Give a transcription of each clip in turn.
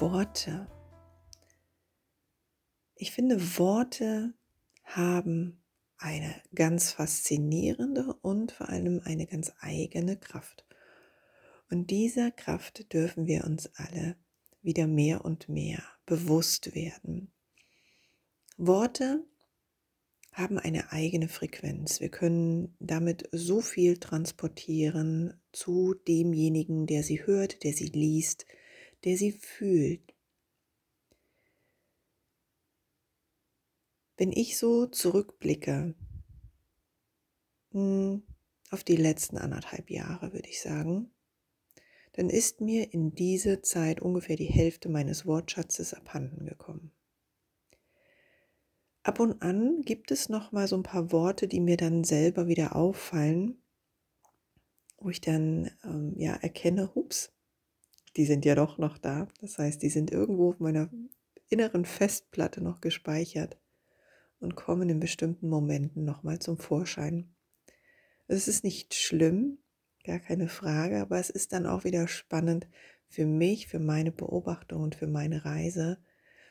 Worte. Ich finde, Worte haben eine ganz faszinierende und vor allem eine ganz eigene Kraft. Und dieser Kraft dürfen wir uns alle wieder mehr und mehr bewusst werden. Worte haben eine eigene Frequenz. Wir können damit so viel transportieren zu demjenigen, der sie hört, der sie liest, der sie fühlt. Wenn ich so zurückblicke hm, auf die letzten anderthalb Jahre, würde ich sagen, dann ist mir in dieser Zeit ungefähr die Hälfte meines Wortschatzes abhanden gekommen. Ab und an gibt es noch mal so ein paar Worte, die mir dann selber wieder auffallen, wo ich dann ähm, ja erkenne, hups, die sind ja doch noch da. Das heißt, die sind irgendwo auf meiner inneren Festplatte noch gespeichert und kommen in bestimmten Momenten nochmal zum Vorschein. Es ist nicht schlimm, gar keine Frage, aber es ist dann auch wieder spannend für mich, für meine Beobachtung und für meine Reise,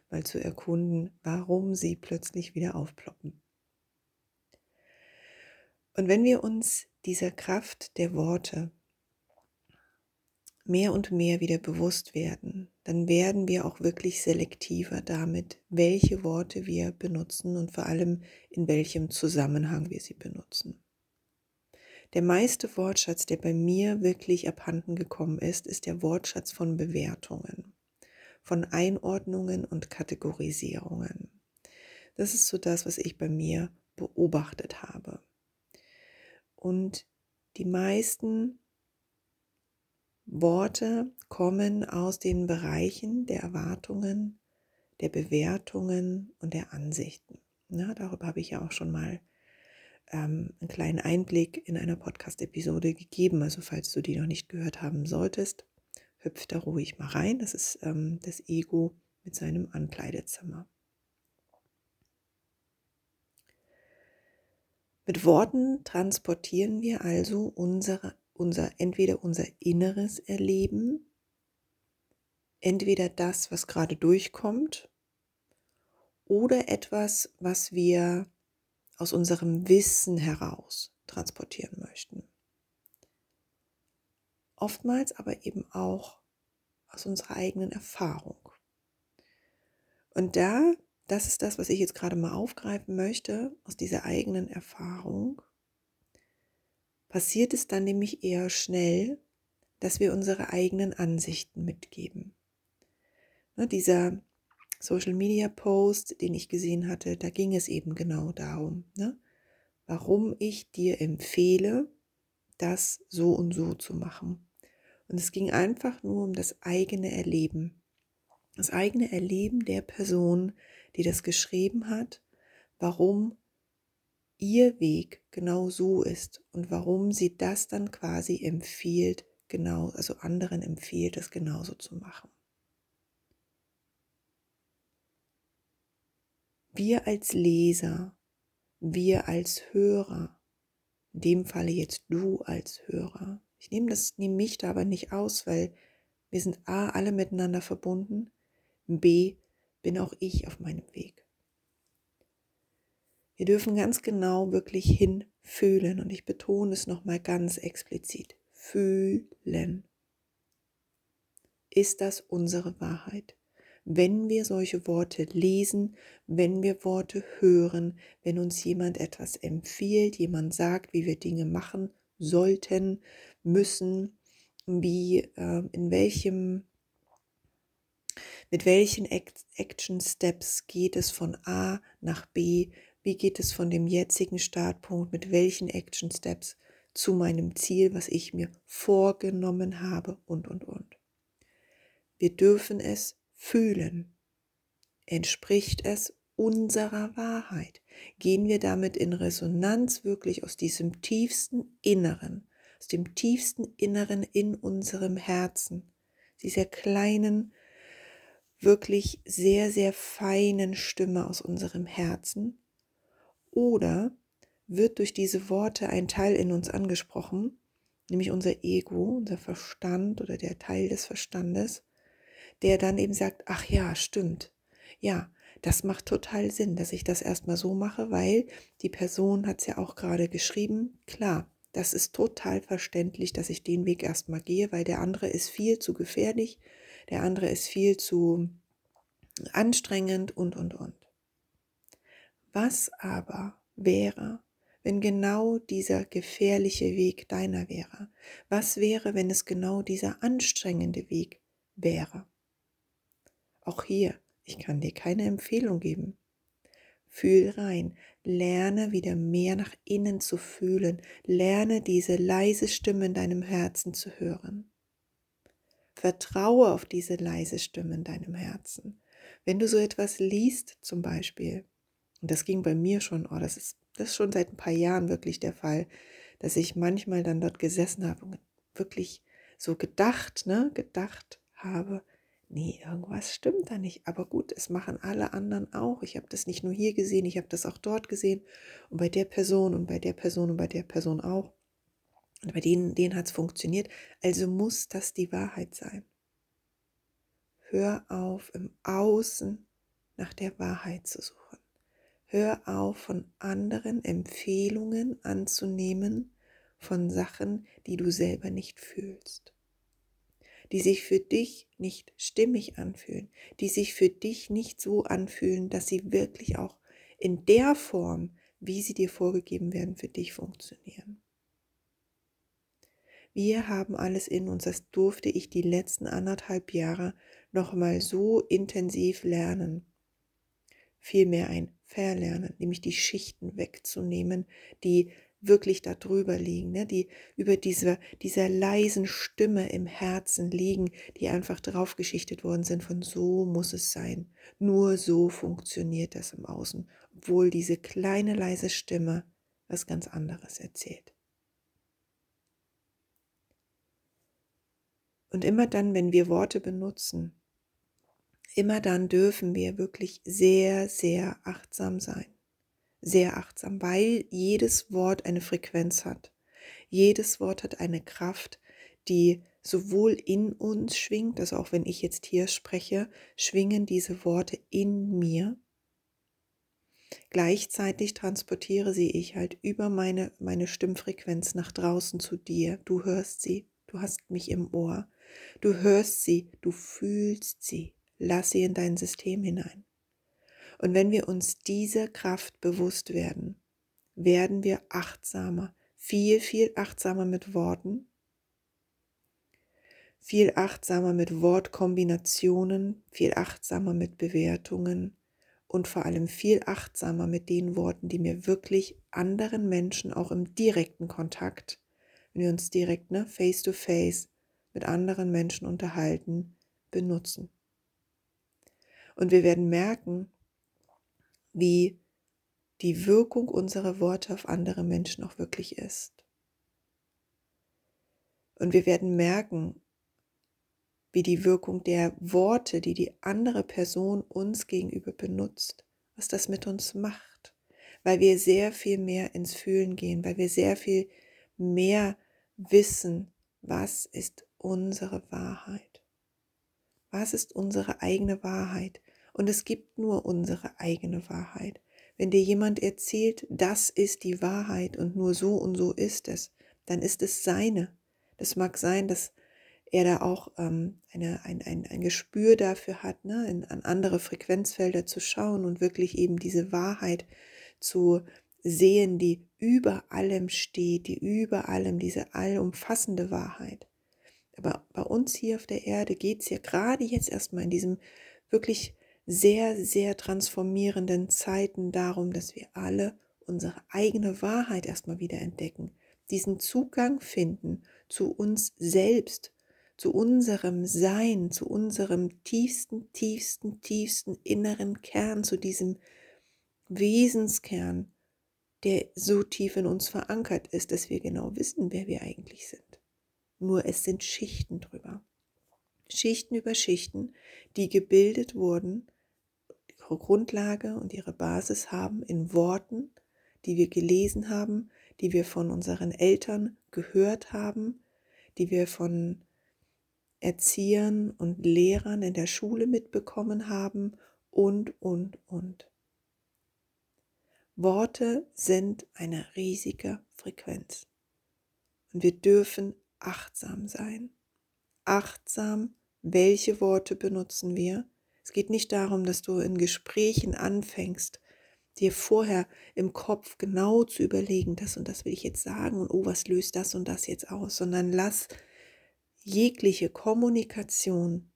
mal zu erkunden, warum sie plötzlich wieder aufploppen. Und wenn wir uns dieser Kraft der Worte mehr und mehr wieder bewusst werden, dann werden wir auch wirklich selektiver damit, welche Worte wir benutzen und vor allem in welchem Zusammenhang wir sie benutzen. Der meiste Wortschatz, der bei mir wirklich abhanden gekommen ist, ist der Wortschatz von Bewertungen, von Einordnungen und Kategorisierungen. Das ist so das, was ich bei mir beobachtet habe. Und die meisten Worte kommen aus den Bereichen der Erwartungen, der Bewertungen und der Ansichten. Na, darüber habe ich ja auch schon mal ähm, einen kleinen Einblick in einer Podcast-Episode gegeben. Also falls du die noch nicht gehört haben solltest, hüpf da ruhig mal rein. Das ist ähm, das Ego mit seinem Ankleidezimmer. Mit Worten transportieren wir also unsere unser, entweder unser inneres Erleben, entweder das, was gerade durchkommt, oder etwas, was wir aus unserem Wissen heraus transportieren möchten. Oftmals aber eben auch aus unserer eigenen Erfahrung. Und da, das ist das, was ich jetzt gerade mal aufgreifen möchte, aus dieser eigenen Erfahrung, passiert es dann nämlich eher schnell, dass wir unsere eigenen Ansichten mitgeben. Ne, dieser Social Media Post, den ich gesehen hatte, da ging es eben genau darum, ne, warum ich dir empfehle, das so und so zu machen. Und es ging einfach nur um das eigene Erleben. Das eigene Erleben der Person, die das geschrieben hat, warum ihr Weg genau so ist und warum sie das dann quasi empfiehlt, genau, also anderen empfiehlt, es genauso zu machen. Wir als Leser, wir als Hörer, in dem Falle jetzt du als Hörer. Ich nehme das, nehme mich da aber nicht aus, weil wir sind A, alle miteinander verbunden, B, bin auch ich auf meinem Weg. Wir dürfen ganz genau wirklich hinfühlen und ich betone es nochmal ganz explizit. Fühlen. Ist das unsere Wahrheit? Wenn wir solche Worte lesen, wenn wir Worte hören, wenn uns jemand etwas empfiehlt, jemand sagt, wie wir Dinge machen sollten, müssen, wie, äh, in welchem, mit welchen Action Steps geht es von A nach B, wie geht es von dem jetzigen Startpunkt, mit welchen Action Steps zu meinem Ziel, was ich mir vorgenommen habe und, und, und. Wir dürfen es fühlen. Entspricht es unserer Wahrheit? Gehen wir damit in Resonanz wirklich aus diesem tiefsten Inneren, aus dem tiefsten Inneren in unserem Herzen, dieser kleinen, wirklich sehr, sehr feinen Stimme aus unserem Herzen oder wird durch diese Worte ein Teil in uns angesprochen, nämlich unser Ego, unser Verstand oder der Teil des Verstandes, der dann eben sagt, ach ja, stimmt. Ja, das macht total Sinn, dass ich das erstmal so mache, weil die Person hat es ja auch gerade geschrieben. Klar, das ist total verständlich, dass ich den Weg erstmal gehe, weil der andere ist viel zu gefährlich, der andere ist viel zu anstrengend und, und, und. Was aber wäre, wenn genau dieser gefährliche Weg deiner wäre? Was wäre, wenn es genau dieser anstrengende Weg wäre? Auch hier, ich kann dir keine Empfehlung geben. Fühl rein, lerne wieder mehr nach innen zu fühlen, lerne diese leise Stimme in deinem Herzen zu hören. Vertraue auf diese leise Stimme in deinem Herzen. Wenn du so etwas liest, zum Beispiel, und das ging bei mir schon, oh, das ist, das ist schon seit ein paar Jahren wirklich der Fall, dass ich manchmal dann dort gesessen habe und wirklich so gedacht, ne, gedacht habe, nee, irgendwas stimmt da nicht. Aber gut, es machen alle anderen auch. Ich habe das nicht nur hier gesehen, ich habe das auch dort gesehen und bei der Person und bei der Person und bei der Person auch. Und bei denen, denen hat es funktioniert. Also muss das die Wahrheit sein. Hör auf, im Außen nach der Wahrheit zu suchen. Hör auf, von anderen Empfehlungen anzunehmen von Sachen, die du selber nicht fühlst, die sich für dich nicht stimmig anfühlen, die sich für dich nicht so anfühlen, dass sie wirklich auch in der Form, wie sie dir vorgegeben werden, für dich funktionieren. Wir haben alles in uns, das durfte ich die letzten anderthalb Jahre nochmal so intensiv lernen. Vielmehr ein Verlernen, nämlich die Schichten wegzunehmen, die wirklich da drüber liegen, ne? die über diese, dieser leisen Stimme im Herzen liegen, die einfach draufgeschichtet worden sind von so muss es sein. Nur so funktioniert das im Außen, obwohl diese kleine leise Stimme was ganz anderes erzählt. Und immer dann, wenn wir Worte benutzen, immer dann dürfen wir wirklich sehr, sehr achtsam sein. Sehr achtsam, weil jedes Wort eine Frequenz hat. Jedes Wort hat eine Kraft, die sowohl in uns schwingt, also auch wenn ich jetzt hier spreche, schwingen diese Worte in mir. Gleichzeitig transportiere sie ich halt über meine, meine Stimmfrequenz nach draußen zu dir. Du hörst sie, du hast mich im Ohr. Du hörst sie, du fühlst sie. Lass sie in dein System hinein. Und wenn wir uns dieser Kraft bewusst werden, werden wir achtsamer, viel, viel achtsamer mit Worten, viel achtsamer mit Wortkombinationen, viel achtsamer mit Bewertungen und vor allem viel achtsamer mit den Worten, die mir wirklich anderen Menschen auch im direkten Kontakt, wenn wir uns direkt ne, face to face mit anderen Menschen unterhalten, benutzen. Und wir werden merken, wie die Wirkung unserer Worte auf andere Menschen auch wirklich ist. Und wir werden merken, wie die Wirkung der Worte, die die andere Person uns gegenüber benutzt, was das mit uns macht, weil wir sehr viel mehr ins Fühlen gehen, weil wir sehr viel mehr wissen, was ist unsere Wahrheit. Was ist unsere eigene Wahrheit? Und es gibt nur unsere eigene Wahrheit. Wenn dir jemand erzählt, das ist die Wahrheit und nur so und so ist es, dann ist es seine. Das mag sein, dass er da auch ähm, eine, ein, ein, ein Gespür dafür hat, ne, in, an andere Frequenzfelder zu schauen und wirklich eben diese Wahrheit zu sehen, die über allem steht, die über allem, diese allumfassende Wahrheit. Aber bei uns hier auf der Erde geht es ja gerade jetzt erstmal in diesem wirklich sehr, sehr transformierenden Zeiten darum, dass wir alle unsere eigene Wahrheit erstmal wieder entdecken, diesen Zugang finden zu uns selbst, zu unserem Sein, zu unserem tiefsten, tiefsten, tiefsten inneren Kern, zu diesem Wesenskern, der so tief in uns verankert ist, dass wir genau wissen, wer wir eigentlich sind. Nur es sind Schichten drüber. Schichten über Schichten, die gebildet wurden ihre Grundlage und ihre Basis haben in Worten, die wir gelesen haben, die wir von unseren Eltern gehört haben, die wir von Erziehern und Lehrern in der Schule mitbekommen haben und, und, und. Worte sind eine riesige Frequenz. Und wir dürfen achtsam sein. Achtsam, welche Worte benutzen wir. Es geht nicht darum, dass du in Gesprächen anfängst, dir vorher im Kopf genau zu überlegen, das und das will ich jetzt sagen und oh, was löst das und das jetzt aus, sondern lass jegliche Kommunikation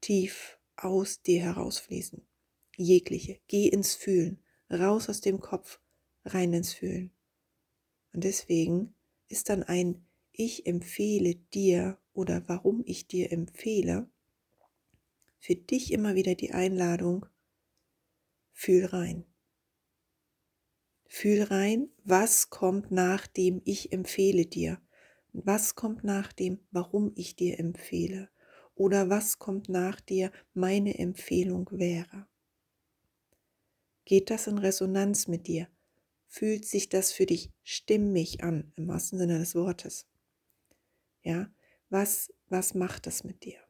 tief aus dir herausfließen. Jegliche. Geh ins Fühlen. Raus aus dem Kopf, rein ins Fühlen. Und deswegen ist dann ein Ich empfehle dir oder warum ich dir empfehle, für dich immer wieder die Einladung, fühl rein. Fühl rein, was kommt nach dem Ich empfehle dir. Was kommt nach dem, warum ich dir empfehle? Oder was kommt nach dir, meine Empfehlung wäre? Geht das in Resonanz mit dir? Fühlt sich das für dich stimmig an, im wahrsten Sinne des Wortes? Ja, was, was macht das mit dir?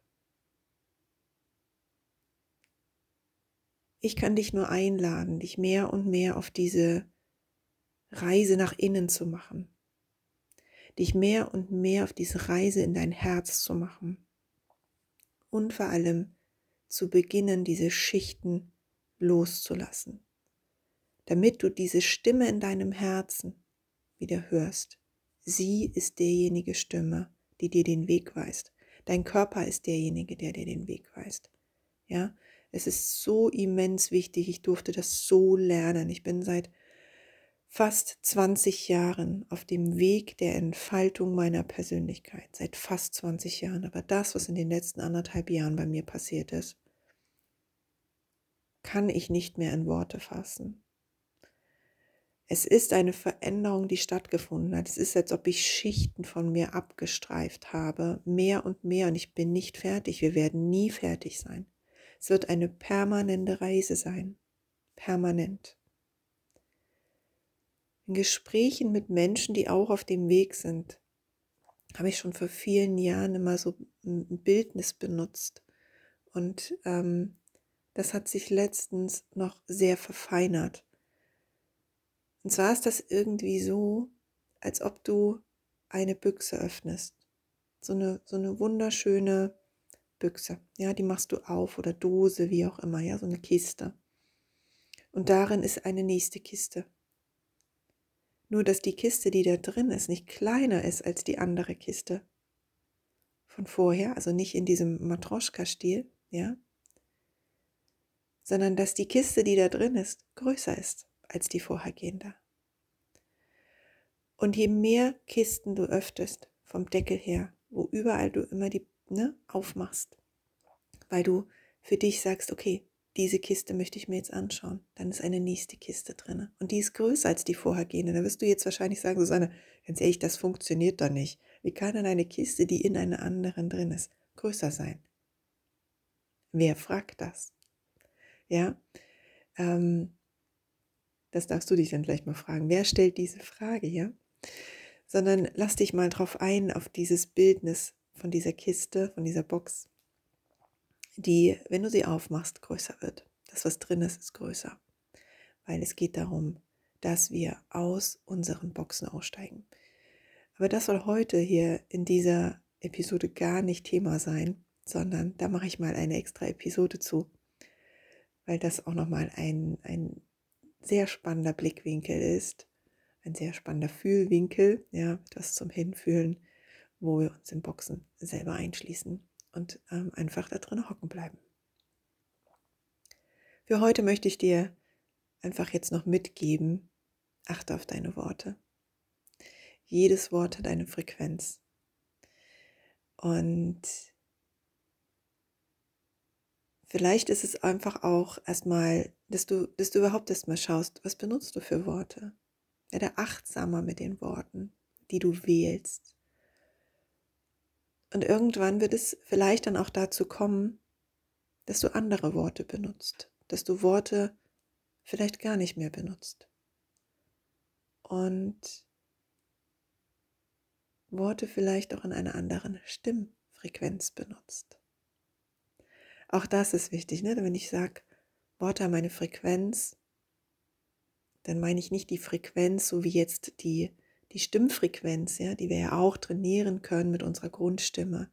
Ich kann dich nur einladen, dich mehr und mehr auf diese Reise nach innen zu machen. Dich mehr und mehr auf diese Reise in dein Herz zu machen. Und vor allem zu beginnen, diese Schichten loszulassen. Damit du diese Stimme in deinem Herzen wieder hörst. Sie ist derjenige Stimme, die dir den Weg weist. Dein Körper ist derjenige, der dir den Weg weist. Ja, es ist so immens wichtig. Ich durfte das so lernen. Ich bin seit fast 20 Jahren auf dem Weg der Entfaltung meiner Persönlichkeit, seit fast 20 Jahren. Aber das, was in den letzten anderthalb Jahren bei mir passiert ist, kann ich nicht mehr in Worte fassen. Es ist eine Veränderung, die stattgefunden hat. Es ist, als ob ich Schichten von mir abgestreift habe, mehr und mehr, und ich bin nicht fertig. Wir werden nie fertig sein. Es wird eine permanente Reise sein. Permanent in Gesprächen mit Menschen, die auch auf dem Weg sind, habe ich schon vor vielen Jahren immer so ein Bildnis benutzt. Und ähm, das hat sich letztens noch sehr verfeinert. Und zwar ist das irgendwie so, als ob du eine Büchse öffnest. So eine, so eine wunderschöne Büchse. Ja, die machst du auf oder Dose, wie auch immer, ja, so eine Kiste. Und darin ist eine nächste Kiste. Nur dass die Kiste, die da drin ist, nicht kleiner ist als die andere Kiste von vorher, also nicht in diesem Matroschka-Stil, ja, sondern dass die Kiste, die da drin ist, größer ist als die vorhergehende. Und je mehr Kisten du öffnest vom Deckel her, wo überall du immer die ne, aufmachst, weil du für dich sagst, okay, diese Kiste möchte ich mir jetzt anschauen. Dann ist eine nächste Kiste drin. Und die ist größer als die vorhergehende. Da wirst du jetzt wahrscheinlich sagen, Susanne, ganz ehrlich, das funktioniert doch nicht. Wie kann denn eine Kiste, die in einer anderen drin ist, größer sein? Wer fragt das? Ja, ähm, das darfst du dich dann gleich mal fragen. Wer stellt diese Frage, ja? Sondern lass dich mal drauf ein, auf dieses Bildnis von dieser Kiste, von dieser Box die, wenn du sie aufmachst, größer wird. Das, was drin ist, ist größer. Weil es geht darum, dass wir aus unseren Boxen aussteigen. Aber das soll heute hier in dieser Episode gar nicht Thema sein, sondern da mache ich mal eine extra Episode zu, weil das auch nochmal ein, ein sehr spannender Blickwinkel ist, ein sehr spannender Fühlwinkel, ja, das zum Hinfühlen, wo wir uns in Boxen selber einschließen und ähm, einfach da drin hocken bleiben. Für heute möchte ich dir einfach jetzt noch mitgeben, achte auf deine Worte. Jedes Wort hat eine Frequenz. Und vielleicht ist es einfach auch erstmal, dass du, dass du überhaupt erstmal schaust, was benutzt du für Worte. Werde achtsamer mit den Worten, die du wählst. Und irgendwann wird es vielleicht dann auch dazu kommen, dass du andere Worte benutzt, dass du Worte vielleicht gar nicht mehr benutzt. Und Worte vielleicht auch in einer anderen Stimmfrequenz Frequenz benutzt. Auch das ist wichtig, ne? wenn ich sage, Worte haben eine Frequenz, dann meine ich nicht die Frequenz, so wie jetzt die, die Stimmfrequenz, ja, die wir ja auch trainieren können mit unserer Grundstimme,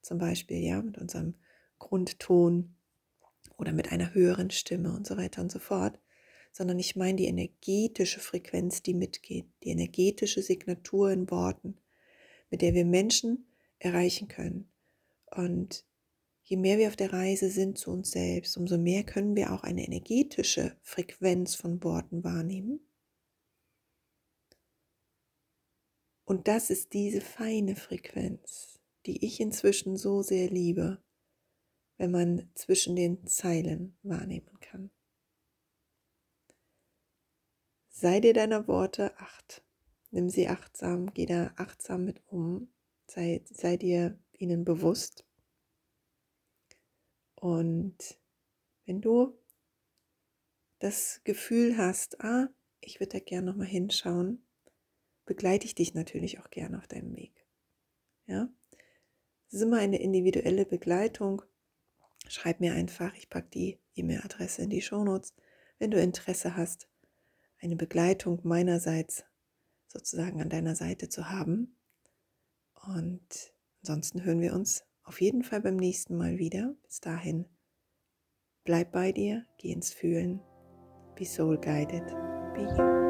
zum Beispiel, ja, mit unserem Grundton oder mit einer höheren Stimme und so weiter und so fort, sondern ich meine die energetische Frequenz, die mitgeht, die energetische Signatur in Worten, mit der wir Menschen erreichen können. Und je mehr wir auf der Reise sind zu uns selbst, umso mehr können wir auch eine energetische Frequenz von Worten wahrnehmen. Und das ist diese feine Frequenz, die ich inzwischen so sehr liebe, wenn man zwischen den Zeilen wahrnehmen kann. Sei dir deiner Worte acht. Nimm sie achtsam, geh da achtsam mit um. Sei, sei dir ihnen bewusst. Und wenn du das Gefühl hast, ah, ich würde da gerne nochmal hinschauen, begleite ich dich natürlich auch gerne auf deinem Weg. Ja, es ist immer eine individuelle Begleitung. Schreib mir einfach, ich packe die E-Mail-Adresse in die Shownotes, wenn du Interesse hast, eine Begleitung meinerseits sozusagen an deiner Seite zu haben. Und ansonsten hören wir uns auf jeden Fall beim nächsten Mal wieder. Bis dahin, bleib bei dir, geh ins Fühlen, be soul guided, be you.